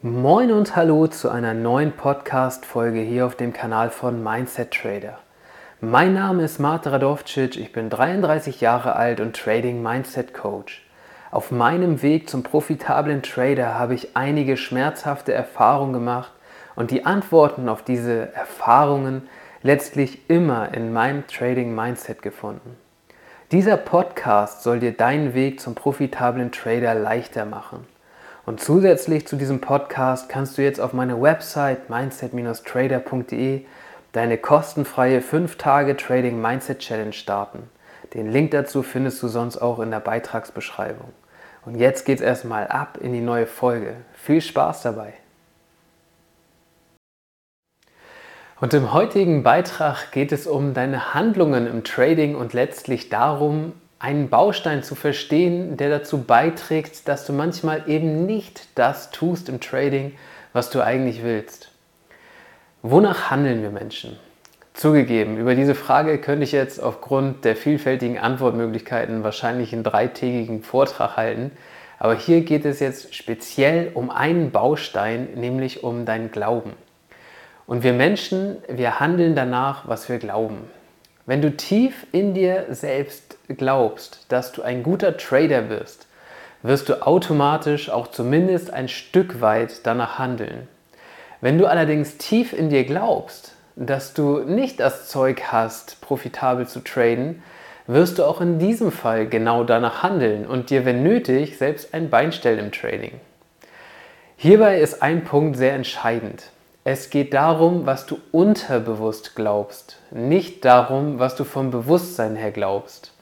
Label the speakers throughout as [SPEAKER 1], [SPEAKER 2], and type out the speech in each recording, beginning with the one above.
[SPEAKER 1] Moin und hallo zu einer neuen Podcast-Folge hier auf dem Kanal von Mindset Trader. Mein Name ist Marta Radovcic, ich bin 33 Jahre alt und Trading Mindset Coach. Auf meinem Weg zum profitablen Trader habe ich einige schmerzhafte Erfahrungen gemacht und die Antworten auf diese Erfahrungen letztlich immer in meinem Trading Mindset gefunden. Dieser Podcast soll dir deinen Weg zum profitablen Trader leichter machen. Und zusätzlich zu diesem Podcast kannst du jetzt auf meiner Website mindset-trader.de deine kostenfreie 5-Tage Trading Mindset Challenge starten. Den Link dazu findest du sonst auch in der Beitragsbeschreibung. Und jetzt geht's erstmal ab in die neue Folge. Viel Spaß dabei! Und im heutigen Beitrag geht es um deine Handlungen im Trading und letztlich darum, einen Baustein zu verstehen, der dazu beiträgt, dass du manchmal eben nicht das tust im Trading, was du eigentlich willst. Wonach handeln wir Menschen? Zugegeben, über diese Frage könnte ich jetzt aufgrund der vielfältigen Antwortmöglichkeiten wahrscheinlich einen dreitägigen Vortrag halten, aber hier geht es jetzt speziell um einen Baustein, nämlich um dein Glauben. Und wir Menschen, wir handeln danach, was wir glauben. Wenn du tief in dir selbst glaubst, dass du ein guter Trader wirst, wirst du automatisch auch zumindest ein Stück weit danach handeln. Wenn du allerdings tief in dir glaubst, dass du nicht das Zeug hast, profitabel zu traden, wirst du auch in diesem Fall genau danach handeln und dir, wenn nötig, selbst ein Bein stellen im Trading. Hierbei ist ein Punkt sehr entscheidend. Es geht darum, was du unterbewusst glaubst, nicht darum, was du vom Bewusstsein her glaubst.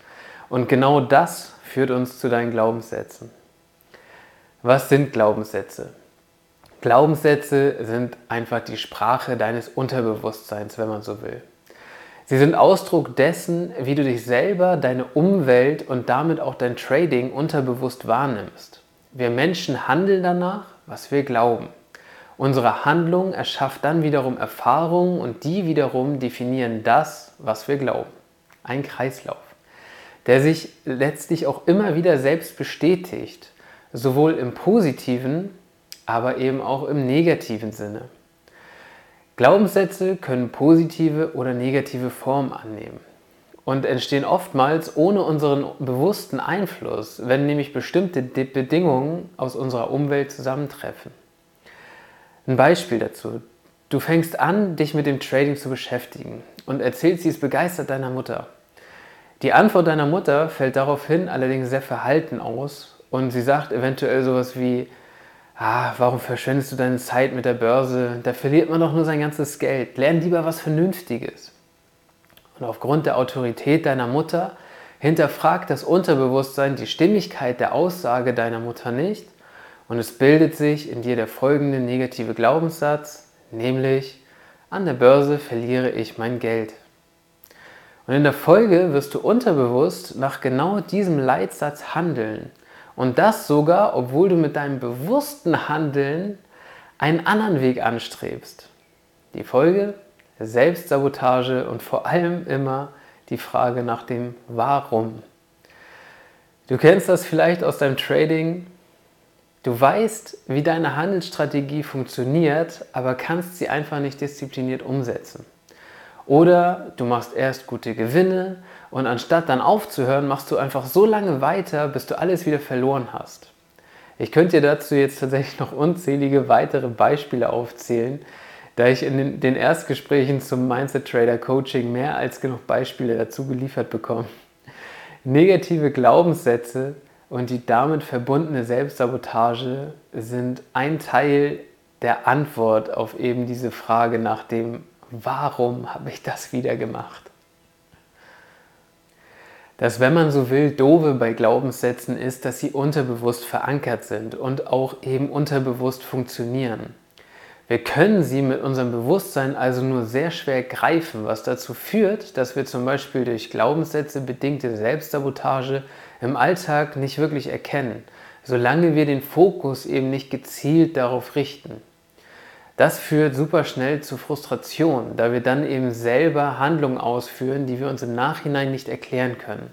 [SPEAKER 1] Und genau das führt uns zu deinen Glaubenssätzen. Was sind Glaubenssätze? Glaubenssätze sind einfach die Sprache deines Unterbewusstseins, wenn man so will. Sie sind Ausdruck dessen, wie du dich selber, deine Umwelt und damit auch dein Trading unterbewusst wahrnimmst. Wir Menschen handeln danach, was wir glauben. Unsere Handlung erschafft dann wiederum Erfahrungen und die wiederum definieren das, was wir glauben. Ein Kreislauf, der sich letztlich auch immer wieder selbst bestätigt, sowohl im positiven, aber eben auch im negativen Sinne. Glaubenssätze können positive oder negative Formen annehmen und entstehen oftmals ohne unseren bewussten Einfluss, wenn nämlich bestimmte Bedingungen aus unserer Umwelt zusammentreffen. Ein Beispiel dazu. Du fängst an, dich mit dem Trading zu beschäftigen und erzählst dies begeistert deiner Mutter. Die Antwort deiner Mutter fällt daraufhin allerdings sehr verhalten aus und sie sagt eventuell sowas wie, ah, warum verschwendest du deine Zeit mit der Börse? Da verliert man doch nur sein ganzes Geld. Lern lieber was Vernünftiges. Und aufgrund der Autorität deiner Mutter hinterfragt das Unterbewusstsein die Stimmigkeit der Aussage deiner Mutter nicht und es bildet sich in dir der folgende negative Glaubenssatz, nämlich an der Börse verliere ich mein Geld. Und in der Folge wirst du unterbewusst nach genau diesem Leitsatz handeln. Und das sogar, obwohl du mit deinem bewussten Handeln einen anderen Weg anstrebst. Die Folge? Selbstsabotage und vor allem immer die Frage nach dem Warum. Du kennst das vielleicht aus deinem Trading. Du weißt, wie deine Handelsstrategie funktioniert, aber kannst sie einfach nicht diszipliniert umsetzen. Oder du machst erst gute Gewinne und anstatt dann aufzuhören, machst du einfach so lange weiter, bis du alles wieder verloren hast. Ich könnte dir dazu jetzt tatsächlich noch unzählige weitere Beispiele aufzählen, da ich in den Erstgesprächen zum Mindset Trader Coaching mehr als genug Beispiele dazu geliefert bekomme. Negative Glaubenssätze und die damit verbundene Selbstsabotage sind ein Teil der Antwort auf eben diese Frage nach dem, warum habe ich das wieder gemacht? Das, wenn man so will, doofe bei Glaubenssätzen ist, dass sie unterbewusst verankert sind und auch eben unterbewusst funktionieren. Wir können sie mit unserem Bewusstsein also nur sehr schwer greifen, was dazu führt, dass wir zum Beispiel durch Glaubenssätze bedingte Selbstsabotage im Alltag nicht wirklich erkennen, solange wir den Fokus eben nicht gezielt darauf richten. Das führt super schnell zu Frustration, da wir dann eben selber Handlungen ausführen, die wir uns im Nachhinein nicht erklären können.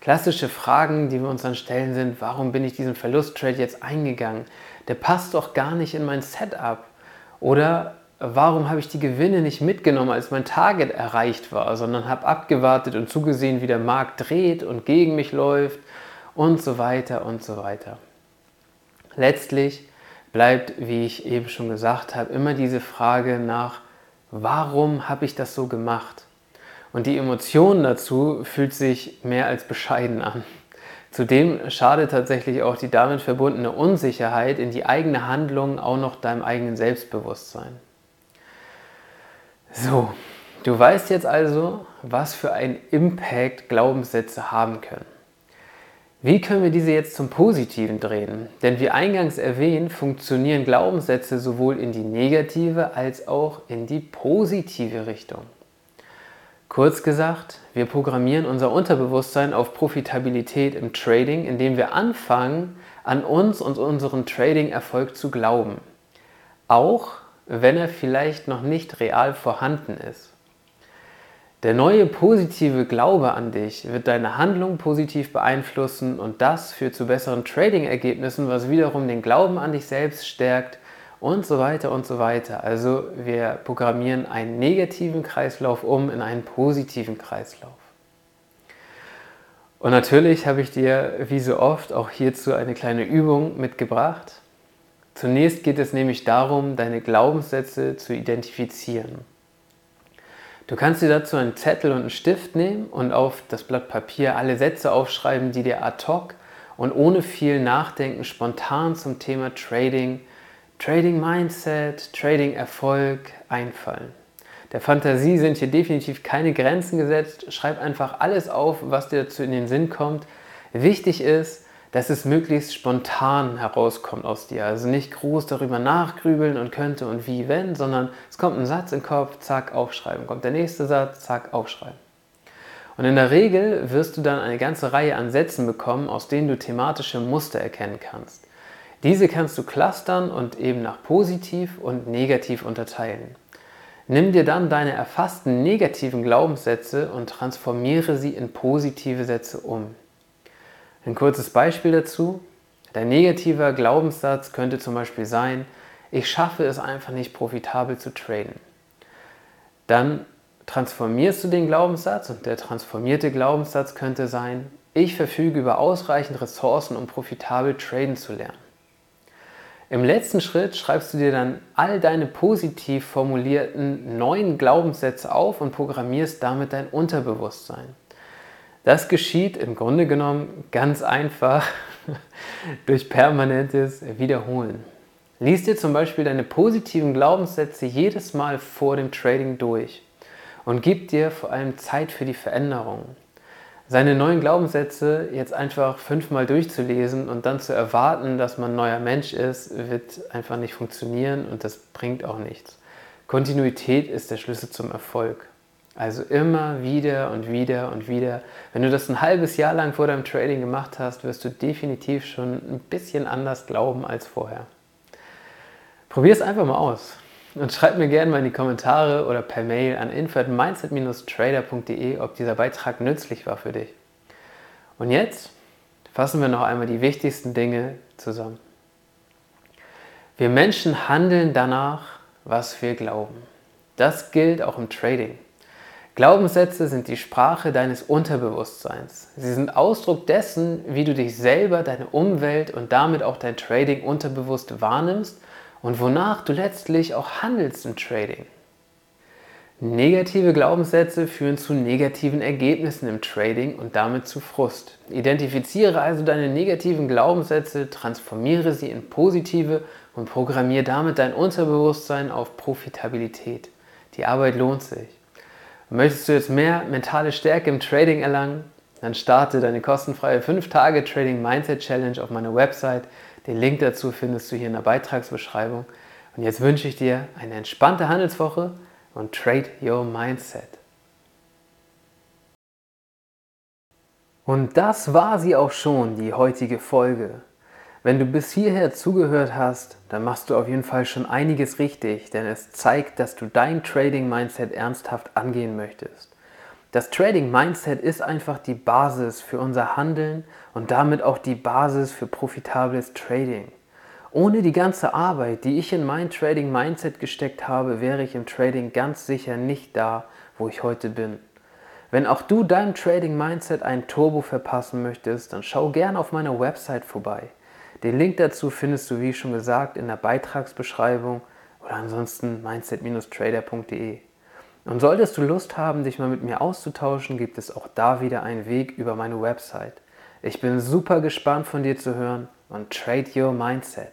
[SPEAKER 1] Klassische Fragen, die wir uns dann stellen, sind, warum bin ich diesen Verlusttrade jetzt eingegangen? der passt doch gar nicht in mein Setup. Oder warum habe ich die Gewinne nicht mitgenommen, als mein Target erreicht war, sondern habe abgewartet und zugesehen, wie der Markt dreht und gegen mich läuft und so weiter und so weiter. Letztlich bleibt, wie ich eben schon gesagt habe, immer diese Frage nach, warum habe ich das so gemacht? Und die Emotion dazu fühlt sich mehr als bescheiden an. Zudem schadet tatsächlich auch die damit verbundene Unsicherheit in die eigene Handlung auch noch deinem eigenen Selbstbewusstsein. So, du weißt jetzt also, was für einen Impact Glaubenssätze haben können. Wie können wir diese jetzt zum Positiven drehen? Denn wie eingangs erwähnt, funktionieren Glaubenssätze sowohl in die negative als auch in die positive Richtung. Kurz gesagt, wir programmieren unser Unterbewusstsein auf Profitabilität im Trading, indem wir anfangen, an uns und unseren Trading-Erfolg zu glauben. Auch wenn er vielleicht noch nicht real vorhanden ist. Der neue positive Glaube an dich wird deine Handlung positiv beeinflussen und das führt zu besseren Trading-Ergebnissen, was wiederum den Glauben an dich selbst stärkt und so weiter und so weiter. Also wir programmieren einen negativen Kreislauf um in einen positiven Kreislauf. Und natürlich habe ich dir wie so oft auch hierzu eine kleine Übung mitgebracht. Zunächst geht es nämlich darum, deine Glaubenssätze zu identifizieren. Du kannst dir dazu einen Zettel und einen Stift nehmen und auf das Blatt Papier alle Sätze aufschreiben, die dir ad hoc und ohne viel Nachdenken spontan zum Thema Trading, Trading Mindset, Trading Erfolg einfallen. Der Fantasie sind hier definitiv keine Grenzen gesetzt. Schreib einfach alles auf, was dir dazu in den Sinn kommt. Wichtig ist, dass es möglichst spontan herauskommt aus dir. Also nicht groß darüber nachgrübeln und könnte und wie, wenn, sondern es kommt ein Satz im Kopf, zack, aufschreiben. Kommt der nächste Satz, zack, aufschreiben. Und in der Regel wirst du dann eine ganze Reihe an Sätzen bekommen, aus denen du thematische Muster erkennen kannst. Diese kannst du clustern und eben nach positiv und negativ unterteilen. Nimm dir dann deine erfassten negativen Glaubenssätze und transformiere sie in positive Sätze um. Ein kurzes Beispiel dazu. Dein negativer Glaubenssatz könnte zum Beispiel sein, ich schaffe es einfach nicht profitabel zu traden. Dann transformierst du den Glaubenssatz und der transformierte Glaubenssatz könnte sein, ich verfüge über ausreichend Ressourcen, um profitabel traden zu lernen. Im letzten Schritt schreibst du dir dann all deine positiv formulierten neuen Glaubenssätze auf und programmierst damit dein Unterbewusstsein. Das geschieht im Grunde genommen ganz einfach durch permanentes Wiederholen. Lies dir zum Beispiel deine positiven Glaubenssätze jedes Mal vor dem Trading durch und gib dir vor allem Zeit für die Veränderung. Seine neuen Glaubenssätze jetzt einfach fünfmal durchzulesen und dann zu erwarten, dass man neuer Mensch ist, wird einfach nicht funktionieren und das bringt auch nichts. Kontinuität ist der Schlüssel zum Erfolg. Also immer wieder und wieder und wieder. Wenn du das ein halbes Jahr lang vor deinem Trading gemacht hast, wirst du definitiv schon ein bisschen anders glauben als vorher. Probier es einfach mal aus und schreib mir gerne mal in die Kommentare oder per Mail an info@mindset-trader.de, ob dieser Beitrag nützlich war für dich. Und jetzt fassen wir noch einmal die wichtigsten Dinge zusammen. Wir Menschen handeln danach, was wir glauben. Das gilt auch im Trading. Glaubenssätze sind die Sprache deines Unterbewusstseins. Sie sind Ausdruck dessen, wie du dich selber, deine Umwelt und damit auch dein Trading unterbewusst wahrnimmst und wonach du letztlich auch handelst im Trading. Negative Glaubenssätze führen zu negativen Ergebnissen im Trading und damit zu Frust. Identifiziere also deine negativen Glaubenssätze, transformiere sie in positive und programmiere damit dein Unterbewusstsein auf Profitabilität. Die Arbeit lohnt sich. Möchtest du jetzt mehr mentale Stärke im Trading erlangen? Dann starte deine kostenfreie 5-Tage Trading Mindset Challenge auf meiner Website. Den Link dazu findest du hier in der Beitragsbeschreibung. Und jetzt wünsche ich dir eine entspannte Handelswoche und Trade Your Mindset. Und das war sie auch schon, die heutige Folge. Wenn du bis hierher zugehört hast, dann machst du auf jeden Fall schon einiges richtig, denn es zeigt, dass du dein Trading-Mindset ernsthaft angehen möchtest. Das Trading-Mindset ist einfach die Basis für unser Handeln und damit auch die Basis für profitables Trading. Ohne die ganze Arbeit, die ich in mein Trading Mindset gesteckt habe, wäre ich im Trading ganz sicher nicht da, wo ich heute bin. Wenn auch du deinem Trading Mindset ein Turbo verpassen möchtest, dann schau gerne auf meiner Website vorbei. Den Link dazu findest du, wie schon gesagt, in der Beitragsbeschreibung oder ansonsten mindset-trader.de. Und solltest du Lust haben, dich mal mit mir auszutauschen, gibt es auch da wieder einen Weg über meine Website. Ich bin super gespannt von dir zu hören und trade your mindset.